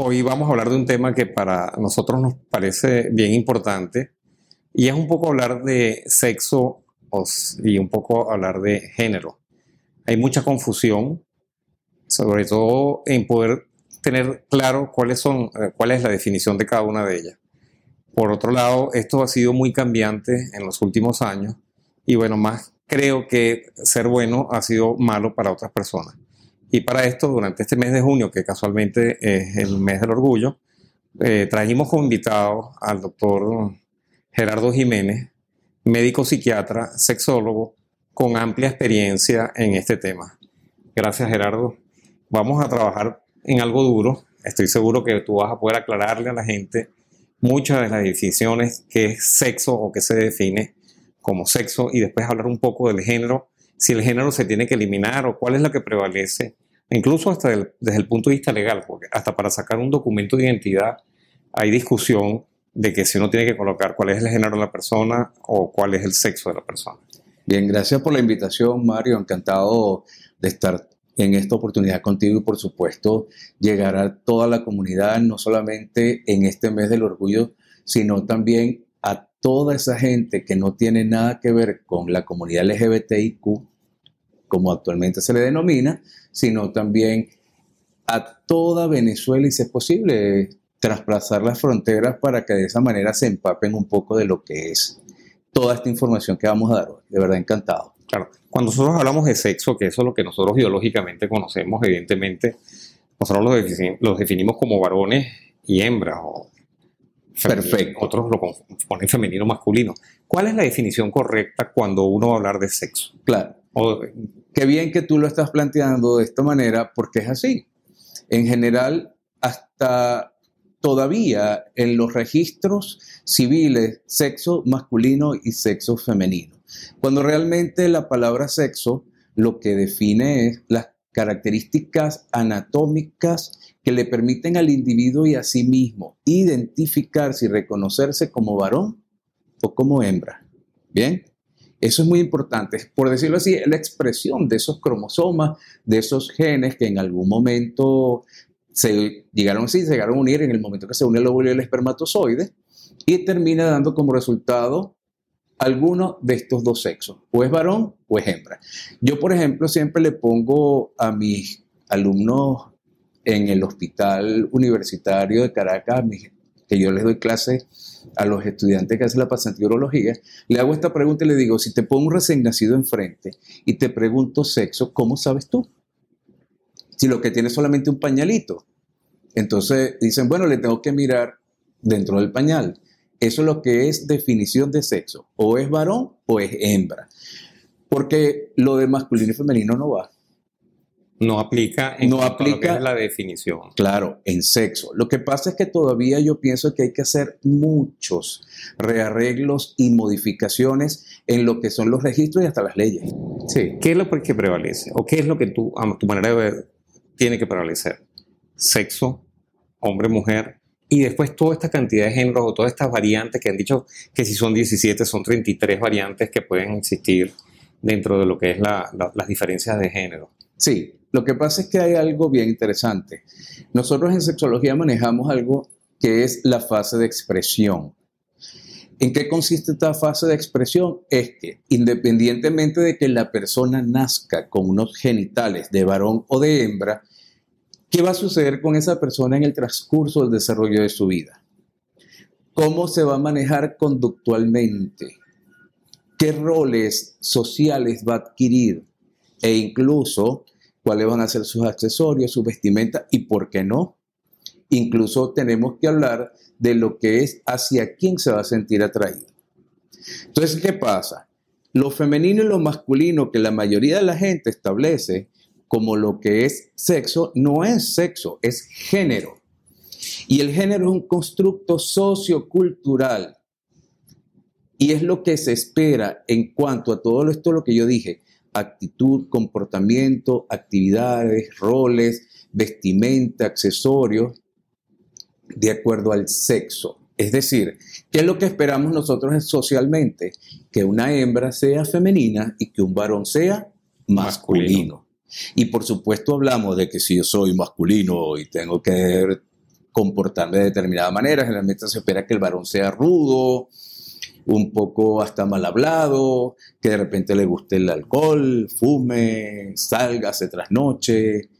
Hoy vamos a hablar de un tema que para nosotros nos parece bien importante y es un poco hablar de sexo y un poco hablar de género. Hay mucha confusión, sobre todo en poder tener claro cuáles son, eh, cuál es la definición de cada una de ellas. Por otro lado, esto ha sido muy cambiante en los últimos años y bueno, más creo que ser bueno ha sido malo para otras personas. Y para esto, durante este mes de junio, que casualmente es el mes del orgullo, eh, trajimos como invitado al doctor Gerardo Jiménez, médico psiquiatra, sexólogo, con amplia experiencia en este tema. Gracias Gerardo. Vamos a trabajar en algo duro. Estoy seguro que tú vas a poder aclararle a la gente muchas de las definiciones, qué es sexo o qué se define como sexo y después hablar un poco del género, si el género se tiene que eliminar o cuál es lo que prevalece, incluso hasta desde el punto de vista legal, porque hasta para sacar un documento de identidad hay discusión de que si uno tiene que colocar cuál es el género de la persona o cuál es el sexo de la persona. Bien, gracias por la invitación, Mario. Encantado de estar en esta oportunidad contigo y por supuesto llegar a toda la comunidad, no solamente en este mes del orgullo, sino también a toda esa gente que no tiene nada que ver con la comunidad LGBTIQ, como actualmente se le denomina, sino también a toda Venezuela y si es posible trasplazar las fronteras para que de esa manera se empapen un poco de lo que es toda esta información que vamos a dar hoy. De verdad encantado. Claro, cuando nosotros hablamos de sexo, que eso es lo que nosotros biológicamente conocemos, evidentemente, nosotros los definimos, como varones y hembras, o Perfecto. Otros lo ponen femenino masculino. ¿Cuál es la definición correcta cuando uno va a hablar de sexo? Claro. Qué bien que tú lo estás planteando de esta manera, porque es así. En general, hasta todavía en los registros civiles, sexo masculino y sexo femenino. Cuando realmente la palabra sexo lo que define es las características anatómicas que le permiten al individuo y a sí mismo identificarse y reconocerse como varón o como hembra. Bien, eso es muy importante. Por decirlo así, la expresión de esos cromosomas, de esos genes que en algún momento se llegaron, sí, se llegaron a unir en el momento que se une el óvulo y el espermatozoide y termina dando como resultado alguno de estos dos sexos, o es varón o es hembra. Yo, por ejemplo, siempre le pongo a mis alumnos en el hospital universitario de Caracas, que yo les doy clase a los estudiantes que hacen la pasantía urología, le hago esta pregunta y le digo, si te pongo un recién nacido enfrente y te pregunto sexo, ¿cómo sabes tú? Si lo que tiene es solamente un pañalito. Entonces dicen, bueno, le tengo que mirar dentro del pañal. Eso es lo que es definición de sexo. O es varón o es hembra. Porque lo de masculino y femenino no va. No aplica en no aplica, la definición. Claro, en sexo. Lo que pasa es que todavía yo pienso que hay que hacer muchos rearreglos y modificaciones en lo que son los registros y hasta las leyes. Sí. ¿Qué es lo que prevalece? ¿O qué es lo que tú, a tu manera de ver, tiene que prevalecer? Sexo, hombre, mujer, y después toda esta cantidad de géneros o todas estas variantes que han dicho que si son 17, son 33 variantes que pueden existir dentro de lo que es las diferencias de género. Sí, lo que pasa es que hay algo bien interesante. Nosotros en sexología manejamos algo que es la fase de expresión. ¿En qué consiste esta fase de expresión? Es que independientemente de que la persona nazca con unos genitales de varón o de hembra, ¿Qué va a suceder con esa persona en el transcurso del desarrollo de su vida? ¿Cómo se va a manejar conductualmente? ¿Qué roles sociales va a adquirir? E incluso cuáles van a ser sus accesorios, su vestimenta y por qué no. Incluso tenemos que hablar de lo que es hacia quién se va a sentir atraído. Entonces, ¿qué pasa? Lo femenino y lo masculino que la mayoría de la gente establece como lo que es sexo, no es sexo, es género. Y el género es un constructo sociocultural. Y es lo que se espera en cuanto a todo esto lo que yo dije, actitud, comportamiento, actividades, roles, vestimenta, accesorios, de acuerdo al sexo. Es decir, ¿qué es lo que esperamos nosotros socialmente? Que una hembra sea femenina y que un varón sea masculino. Y por supuesto hablamos de que si yo soy masculino y tengo que comportarme de determinada manera. Generalmente se espera que el varón sea rudo, un poco hasta mal hablado, que de repente le guste el alcohol, fume, salga, se trasnoche,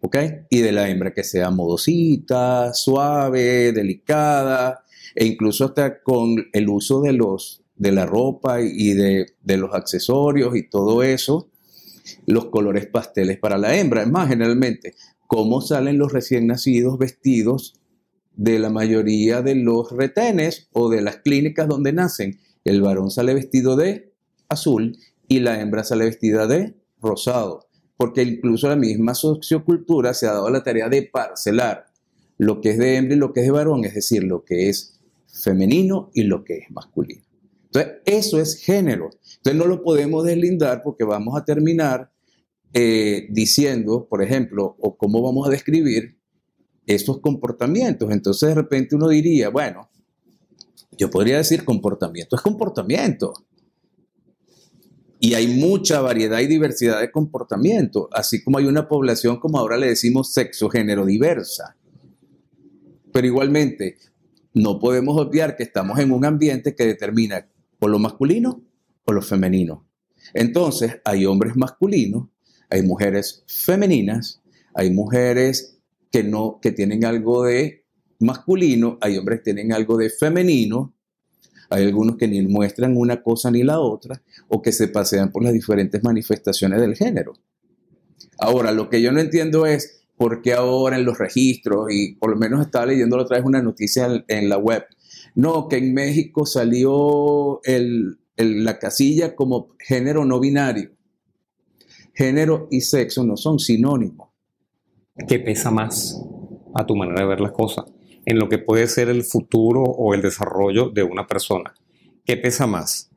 ¿ok? Y de la hembra que sea modosita, suave, delicada, e incluso hasta con el uso de, los, de la ropa y de, de los accesorios y todo eso, los colores pasteles para la hembra. Es más, generalmente, cómo salen los recién nacidos vestidos de la mayoría de los retenes o de las clínicas donde nacen. El varón sale vestido de azul y la hembra sale vestida de rosado, porque incluso la misma sociocultura se ha dado la tarea de parcelar lo que es de hembra y lo que es de varón, es decir, lo que es femenino y lo que es masculino. Entonces, eso es género. Entonces, no lo podemos deslindar porque vamos a terminar eh, diciendo, por ejemplo, o cómo vamos a describir esos comportamientos. Entonces de repente uno diría, bueno, yo podría decir comportamiento es comportamiento. Y hay mucha variedad y diversidad de comportamiento, así como hay una población, como ahora le decimos, sexo, género diversa. Pero igualmente, no podemos obviar que estamos en un ambiente que determina por lo masculino o lo femenino. Entonces, hay hombres masculinos, hay mujeres femeninas, hay mujeres que, no, que tienen algo de masculino, hay hombres que tienen algo de femenino, hay algunos que ni muestran una cosa ni la otra, o que se pasean por las diferentes manifestaciones del género. Ahora, lo que yo no entiendo es por qué ahora en los registros, y por lo menos estaba leyendo otra vez una noticia en, la web, no, que en México salió la casilla como género no binario. Género y sexo no son sinónimos. ¿Qué pesa más a tu manera de ver las cosas? En lo que puede ser el futuro o el desarrollo de una persona. ¿Qué pesa más?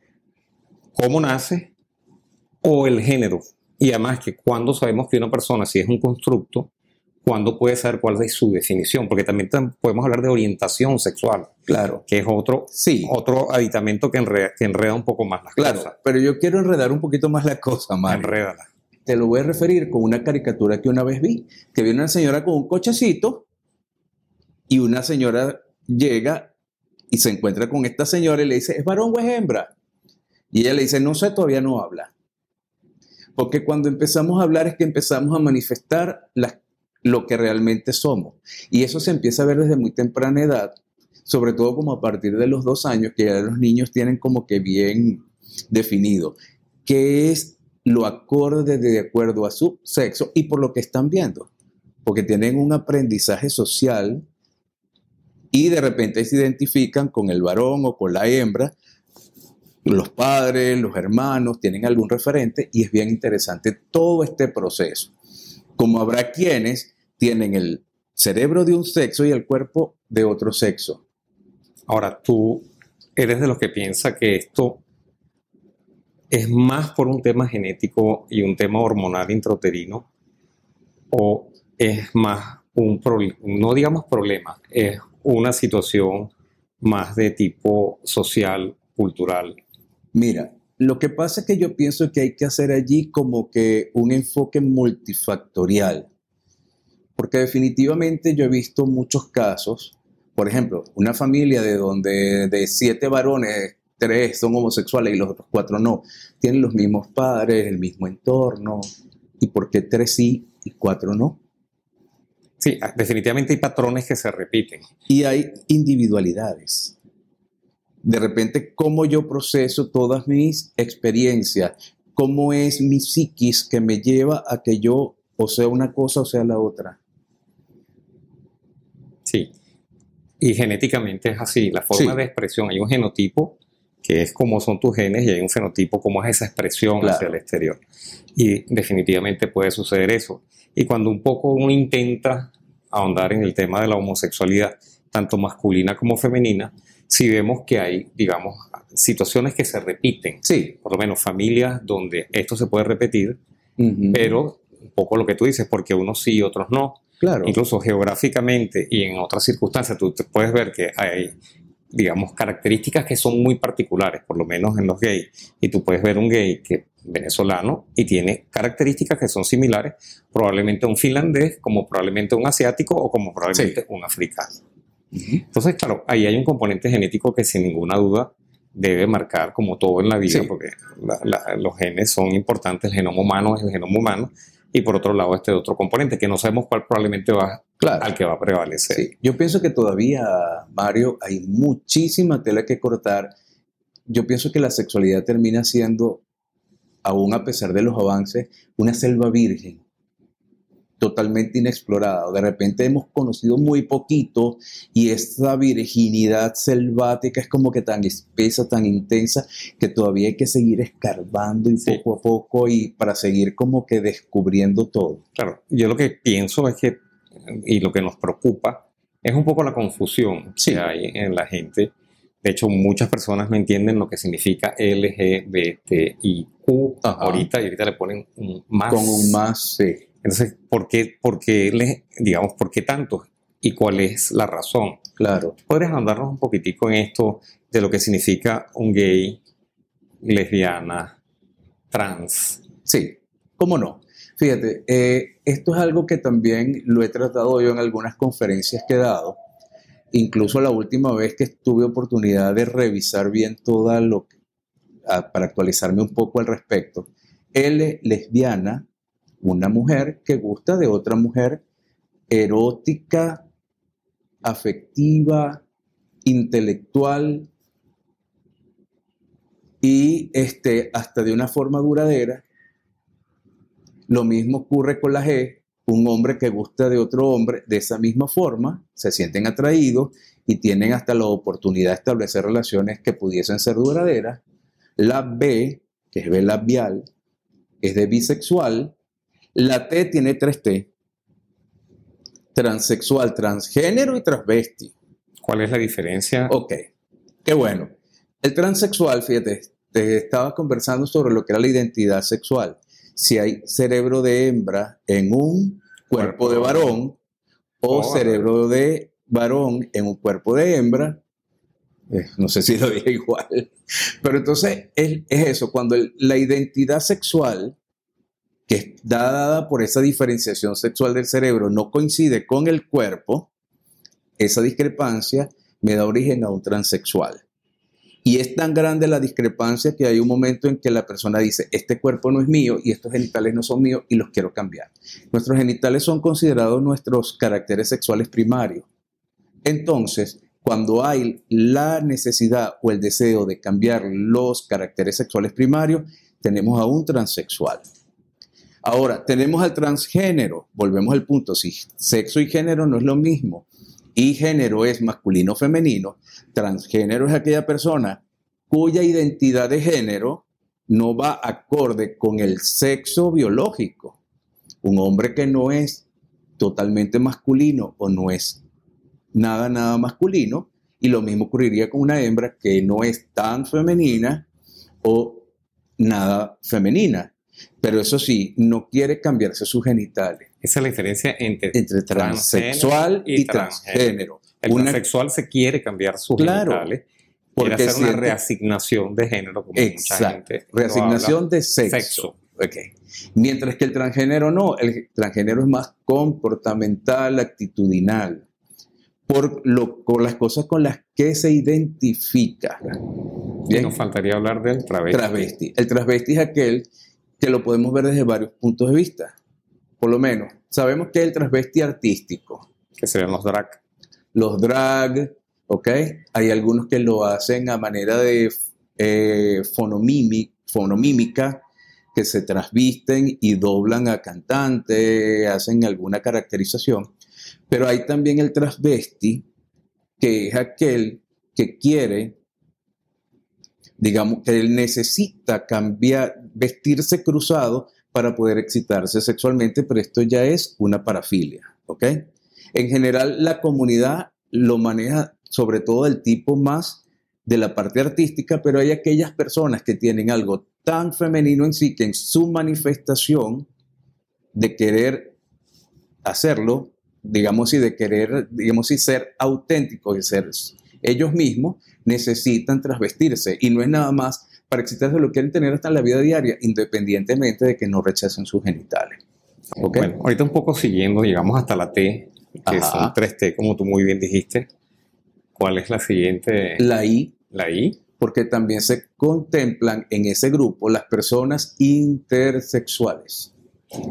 ¿Cómo nace o el género? Y además que cuando sabemos que una persona, si es un constructo, ¿cuándo puede saber cuál es su definición? Porque también podemos hablar de orientación sexual. Claro. Que es otro, sí. otro aditamento que enreda, un poco más las claro, cosas. Pero yo quiero enredar un poquito más la cosa, Mario. Enrédala te lo voy a referir con una caricatura que una vez vi, que viene una señora con un cochecito y una señora llega y se encuentra con esta señora y le dice, ¿es varón o es hembra? Y ella le dice, no sé, todavía no habla. Porque cuando empezamos a hablar es que empezamos a manifestar lo que realmente somos. Y eso se empieza a ver desde muy temprana edad, sobre todo como a partir de los dos años, que ya los niños tienen como que bien definido qué es lo acorde de acuerdo a su sexo y por lo que están viendo, porque tienen un aprendizaje social y de repente se identifican con el varón o con la hembra, los padres, los hermanos, tienen algún referente y es bien interesante todo este proceso. Como habrá quienes tienen el cerebro de un sexo y el cuerpo de otro sexo. Ahora, tú eres de los que piensa que esto es más por un tema genético y un tema hormonal intrauterino o es más un problema, no digamos problema, es una situación más de tipo social, cultural. Mira, lo que pasa es que yo pienso que hay que hacer allí como que un enfoque multifactorial, porque definitivamente yo he visto muchos casos, por ejemplo, una familia de donde de siete varones tres son homosexuales y los otros cuatro no. Tienen los mismos padres, el mismo entorno. ¿Y por qué tres sí y cuatro no? Sí, definitivamente hay patrones que se repiten. Y hay individualidades. De repente, cómo yo proceso todas mis experiencias, cómo es mi psiquis que me lleva a que yo o sea una cosa o sea la otra. Sí. Y genéticamente es así, la forma de expresión, hay un genotipo que es como son tus genes y hay un fenotipo, como es esa expresión hacia el exterior. Y definitivamente puede suceder eso. Y cuando un poco uno intenta ahondar en el tema de la homosexualidad, tanto masculina como femenina, si vemos que hay, digamos, situaciones que se repiten. Sí. Por lo menos familias donde esto se puede repetir, pero un poco lo que tú dices, porque unos sí y otros no. Claro. Incluso geográficamente y en otras circunstancias, tú puedes ver que hay digamos, características que son muy particulares, por lo menos en los gays. Y tú puedes ver un gay que venezolano y tiene características que son similares, probablemente a un finlandés, como probablemente a un asiático o como probablemente un africano. Entonces, claro, ahí hay un componente genético que sin ninguna duda debe marcar como todo en la vida, porque los genes son importantes, el genoma humano es el genoma humano, y por otro lado este otro componente que no sabemos cuál probablemente va al que va a prevalecer. Yo pienso que todavía, Mario, hay muchísima tela que cortar. Yo pienso que la sexualidad termina siendo, aún a pesar de los avances, una selva virgen totalmente inexplorada. De repente hemos conocido muy poquito y esa virginidad selvática es como que tan espesa, tan intensa, que todavía hay que seguir escarbando y poco a poco y para seguir como que descubriendo todo. Claro, yo lo que pienso es que, y lo que nos preocupa, es un poco la confusión que hay en la gente. De hecho, muchas personas no entienden lo que significa LGBTIQ ahorita y ahorita le ponen un más. Con un más, sí. Entonces, ¿por qué, por qué, digamos, por qué tanto? ¿Y cuál es la razón? Claro. ¿Podrías andarnos un poquitico en esto de lo que significa un gay, lesbiana, trans? Sí, ¿cómo no? Fíjate, eh, esto es algo que también lo he tratado yo en algunas conferencias que he dado. Incluso la última vez que tuve oportunidad de revisar bien toda lo que, para actualizarme un poco al respecto. Él lesbiana, una mujer que gusta de otra mujer erótica, afectiva, intelectual y este, hasta de una forma duradera. Lo mismo ocurre con la G, un hombre que gusta de otro hombre de esa misma forma, se sienten atraídos y tienen hasta la oportunidad de establecer relaciones que pudiesen ser duraderas. La B, que es B labial, es de bisexual la T tiene tres T. Transexual, transgénero y transvesti. ¿Cuál es la diferencia? Ok, qué bueno. El transexual, fíjate, te estaba conversando sobre lo que era la identidad sexual. Si hay cerebro de hembra en un cuerpo, de varón o oh, cerebro de varón en un cuerpo de hembra, eh, no sé si lo dije igual, pero entonces es, eso, cuando la identidad sexual que dada por esa diferenciación sexual del cerebro no coincide con el cuerpo, esa discrepancia me da origen a un transexual. Y es tan grande la discrepancia que hay un momento en que la persona dice, este cuerpo no es mío y estos genitales no son míos y los quiero cambiar. Nuestros genitales son considerados nuestros caracteres sexuales primarios. Entonces, cuando hay la necesidad o el deseo de cambiar los caracteres sexuales primarios, tenemos a un transexual. Ahora, tenemos al transgénero, volvemos al punto, si sexo y género no es lo mismo, y género es masculino o femenino, transgénero es aquella persona cuya identidad de género no va acorde con el sexo biológico. Un hombre que no es totalmente masculino o no es nada, nada masculino, y lo mismo ocurriría con una hembra que no es tan femenina o nada femenina. Pero eso sí, no quiere cambiarse sus genitales. Esa es la diferencia entre, entre transexual y, transgénero. El transexual se quiere cambiar sus genitales. Porque hacer una reasignación de género, como mucha gente. Reasignación de sexo. Mientras que el transgénero no, el transgénero es más comportamental, actitudinal, por, lo, las cosas con las que se identifica. Y nos faltaría hablar del travesti. Travesti. El travesti es aquel que lo podemos ver desde varios puntos de vista. Por lo menos, sabemos que es el transvesti artístico. Que serían los drag. Los drag, ¿ok? Hay algunos que lo hacen a manera de eh, fonomímica, que se transvisten y doblan a cantante, hacen alguna caracterización. Pero hay también el transvesti, que es aquel que quiere digamos que él necesita cambiar, vestirse cruzado para poder excitarse sexualmente, pero esto ya es una parafilia, ¿ok? En general, la comunidad lo maneja sobre todo el tipo más de la parte artística, pero hay aquellas personas que tienen algo tan femenino en sí que en su manifestación de querer hacerlo, digamos, y de querer, digamos, y ser auténticos y ser ellos mismos necesitan trasvestirse y no es nada más para excitarse, lo quieren tener hasta en la vida diaria, independientemente de que no rechacen sus genitales. Bueno, ahorita un poco siguiendo, llegamos hasta la T, que son 3T, como tú muy bien dijiste. ¿Cuál es la siguiente? La I. La I. Porque también se contemplan en ese grupo las personas intersexuales.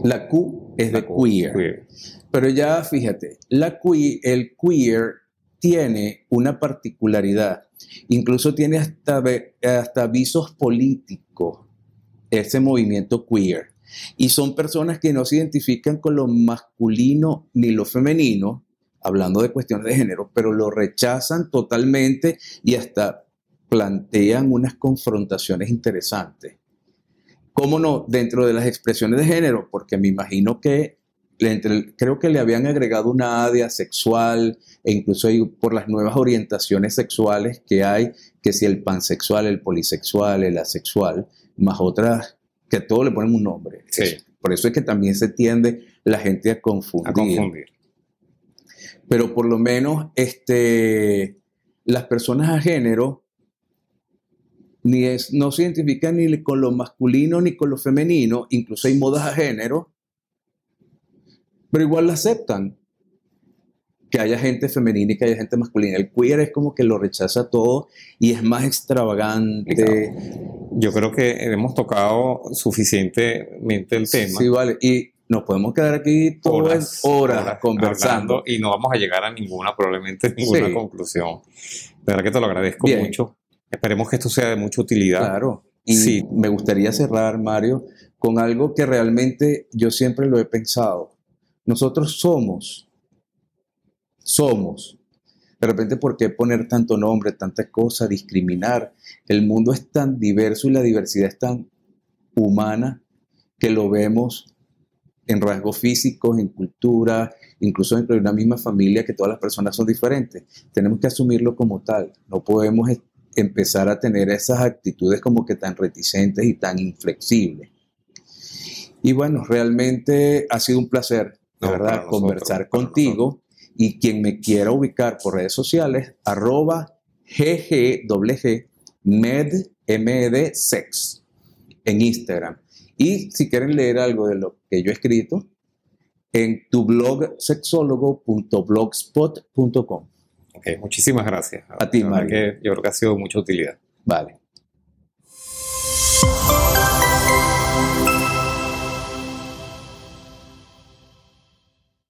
La Q es de queer. Pero ya fíjate, la queer, el queer tiene una particularidad. Incluso tiene hasta, hasta avisos políticos, ese movimiento queer. Y son personas que no se identifican con lo masculino ni lo femenino, hablando de cuestiones de género, pero lo rechazan totalmente y hasta plantean unas confrontaciones interesantes. ¿Cómo no? Dentro de las expresiones de género, porque me imagino que creo que le habían agregado una ADIA sexual e incluso por las nuevas orientaciones sexuales que hay, que si el pansexual, el polisexual, el asexual, más otras que a todo le ponen un nombre. Por eso es que también se tiende la gente a confundir. A confundir. Pero por lo menos este, las personas a género ni es, no se identifican ni con lo masculino ni con lo femenino, incluso hay modas a género, pero igual la aceptan. Que haya gente femenina y que haya gente masculina. El queer es como que lo rechaza todo y es más extravagante. Yo creo que hemos tocado suficientemente el tema. Sí, vale. Y nos podemos quedar aquí todas horas, conversando. y no vamos a llegar a ninguna, probablemente ninguna conclusión. De verdad que te lo agradezco mucho. Esperemos que esto sea de mucha utilidad. Claro. Y sí. me gustaría cerrar, Mario, con algo que realmente yo siempre lo he pensado. Nosotros somos, somos. De repente, ¿por qué poner tanto nombre, tantas cosas, discriminar? El mundo es tan diverso y la diversidad es tan humana que lo vemos en rasgos físicos, en cultura, incluso dentro de una misma familia, que todas las personas son diferentes. Tenemos que asumirlo como tal. No podemos empezar a tener esas actitudes como que tan reticentes y tan inflexibles. Y bueno, realmente ha sido un placer, la verdad, conversar contigo. Y quien me quiera ubicar por redes sociales, arroba ggg med, med sex en Instagram. Y si quieren leer algo de lo que yo he escrito, en tu blog sexólogo.blogspot.com. Ok, muchísimas gracias. A ti, Mario. yo creo que ha sido de mucha utilidad. Vale.